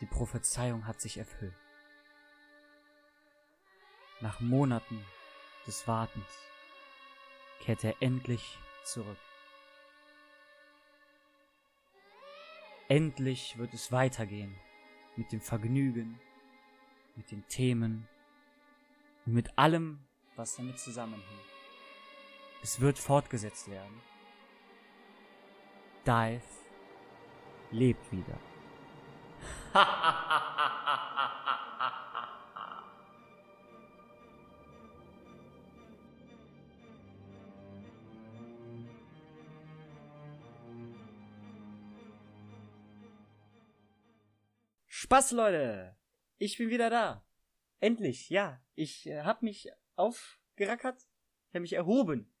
Die Prophezeiung hat sich erfüllt. Nach Monaten des Wartens kehrt er endlich zurück. Endlich wird es weitergehen mit dem Vergnügen, mit den Themen und mit allem, was damit zusammenhängt. Es wird fortgesetzt werden. Dive lebt wieder. Spaß, Leute! Ich bin wieder da. Endlich, ja. Ich äh, hab mich aufgerackert. Ich hab mich erhoben.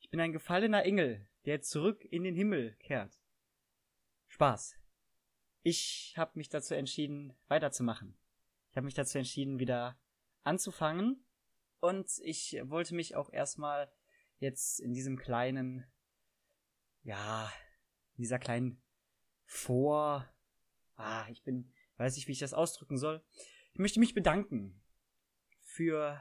Ich bin ein gefallener Engel, der zurück in den Himmel kehrt. Spaß. Ich hab mich dazu entschieden, weiterzumachen. Ich habe mich dazu entschieden, wieder anzufangen. Und ich wollte mich auch erstmal jetzt in diesem kleinen, ja, in dieser kleinen Vor, ah, ich bin weiß nicht, wie ich das ausdrücken soll. Ich möchte mich bedanken für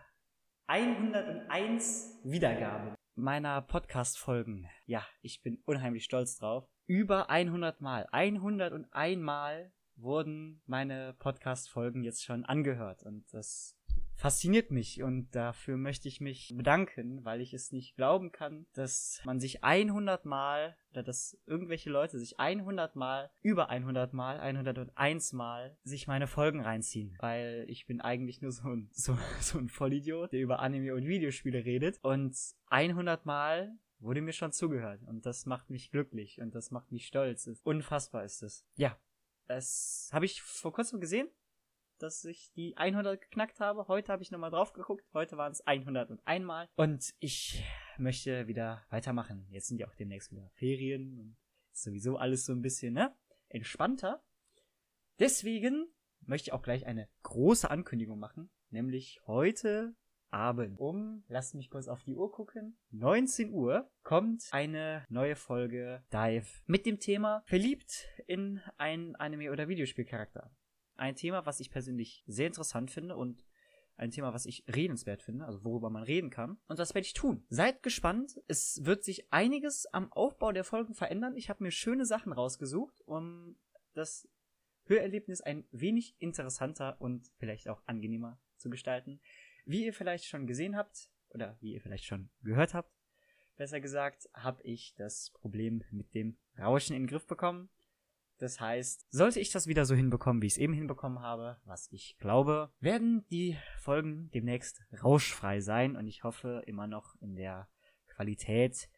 101 Wiedergaben meiner Podcast-Folgen. Ja, ich bin unheimlich stolz drauf. Über 100 Mal, 101 Mal wurden meine Podcast-Folgen jetzt schon angehört und das fasziniert mich und dafür möchte ich mich bedanken, weil ich es nicht glauben kann, dass man sich 100 Mal oder dass irgendwelche Leute sich 100 Mal, über 100 Mal, 101 Mal sich meine Folgen reinziehen, weil ich bin eigentlich nur so ein, so, so ein Vollidiot, der über Anime und Videospiele redet und 100 Mal wurde mir schon zugehört und das macht mich glücklich und das macht mich stolz. Unfassbar ist es. Ja, das habe ich vor kurzem gesehen dass ich die 100 geknackt habe. Heute habe ich nochmal drauf geguckt. Heute waren es 101 Mal. Und ich möchte wieder weitermachen. Jetzt sind ja auch demnächst wieder Ferien und sowieso alles so ein bisschen, ne? Entspannter. Deswegen möchte ich auch gleich eine große Ankündigung machen. Nämlich heute Abend um, lasst mich kurz auf die Uhr gucken, 19 Uhr kommt eine neue Folge Dive mit dem Thema Verliebt in ein Anime- oder Videospielcharakter ein Thema, was ich persönlich sehr interessant finde und ein Thema, was ich redenswert finde, also worüber man reden kann. Und das werde ich tun. Seid gespannt. Es wird sich einiges am Aufbau der Folgen verändern. Ich habe mir schöne Sachen rausgesucht, um das Hörerlebnis ein wenig interessanter und vielleicht auch angenehmer zu gestalten. Wie ihr vielleicht schon gesehen habt, oder wie ihr vielleicht schon gehört habt, besser gesagt, habe ich das Problem mit dem Rauschen in den Griff bekommen. Das heißt, sollte ich das wieder so hinbekommen, wie ich es eben hinbekommen habe, was ich glaube, werden die Folgen demnächst rauschfrei sein und ich hoffe immer noch in der Qualität,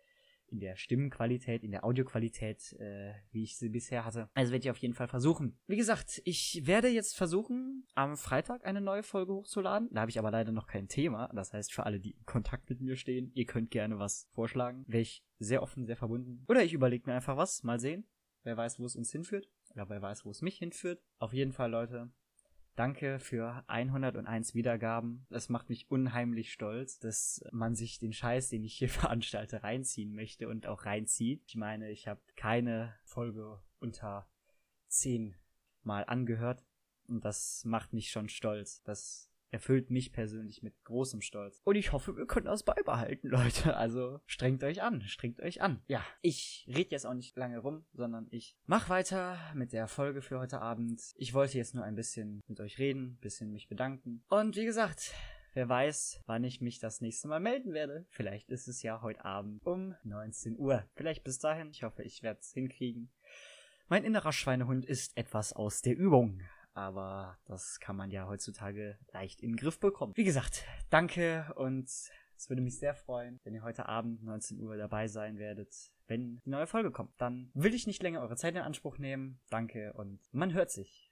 in der Stimmenqualität, in der Audioqualität, äh, wie ich sie bisher hatte. Also werde ich auf jeden Fall versuchen. Wie gesagt, ich werde jetzt versuchen, am Freitag eine neue Folge hochzuladen. Da habe ich aber leider noch kein Thema. Das heißt, für alle, die in Kontakt mit mir stehen, ihr könnt gerne was vorschlagen. Wäre ich sehr offen, sehr verbunden. Oder ich überlege mir einfach was. Mal sehen. Wer weiß, wo es uns hinführt. Oder wer weiß, wo es mich hinführt. Auf jeden Fall, Leute. Danke für 101 Wiedergaben. Das macht mich unheimlich stolz, dass man sich den Scheiß, den ich hier veranstalte, reinziehen möchte und auch reinzieht. Ich meine, ich habe keine Folge unter 10 Mal angehört und das macht mich schon stolz. Das erfüllt mich persönlich mit großem Stolz. Und ich hoffe, wir können das beibehalten, Leute. Also strengt euch an, strengt euch an. Ja, ich rede jetzt auch nicht lange rum, sondern ich mach weiter mit der Folge für heute Abend. Ich wollte jetzt nur ein bisschen mit euch reden, bisschen mich bedanken. Und wie gesagt, Wer weiß, wann ich mich das nächste Mal melden werde. Vielleicht ist es ja heute Abend um 19 Uhr. Vielleicht bis dahin. Ich hoffe, ich werde es hinkriegen. Mein innerer Schweinehund ist etwas aus der Übung aber das kann man ja heutzutage leicht in den Griff bekommen. Wie gesagt, danke und es würde mich sehr freuen, wenn ihr heute Abend 19 Uhr dabei sein werdet, wenn die neue Folge kommt. Dann will ich nicht länger eure Zeit in Anspruch nehmen. Danke und man hört sich.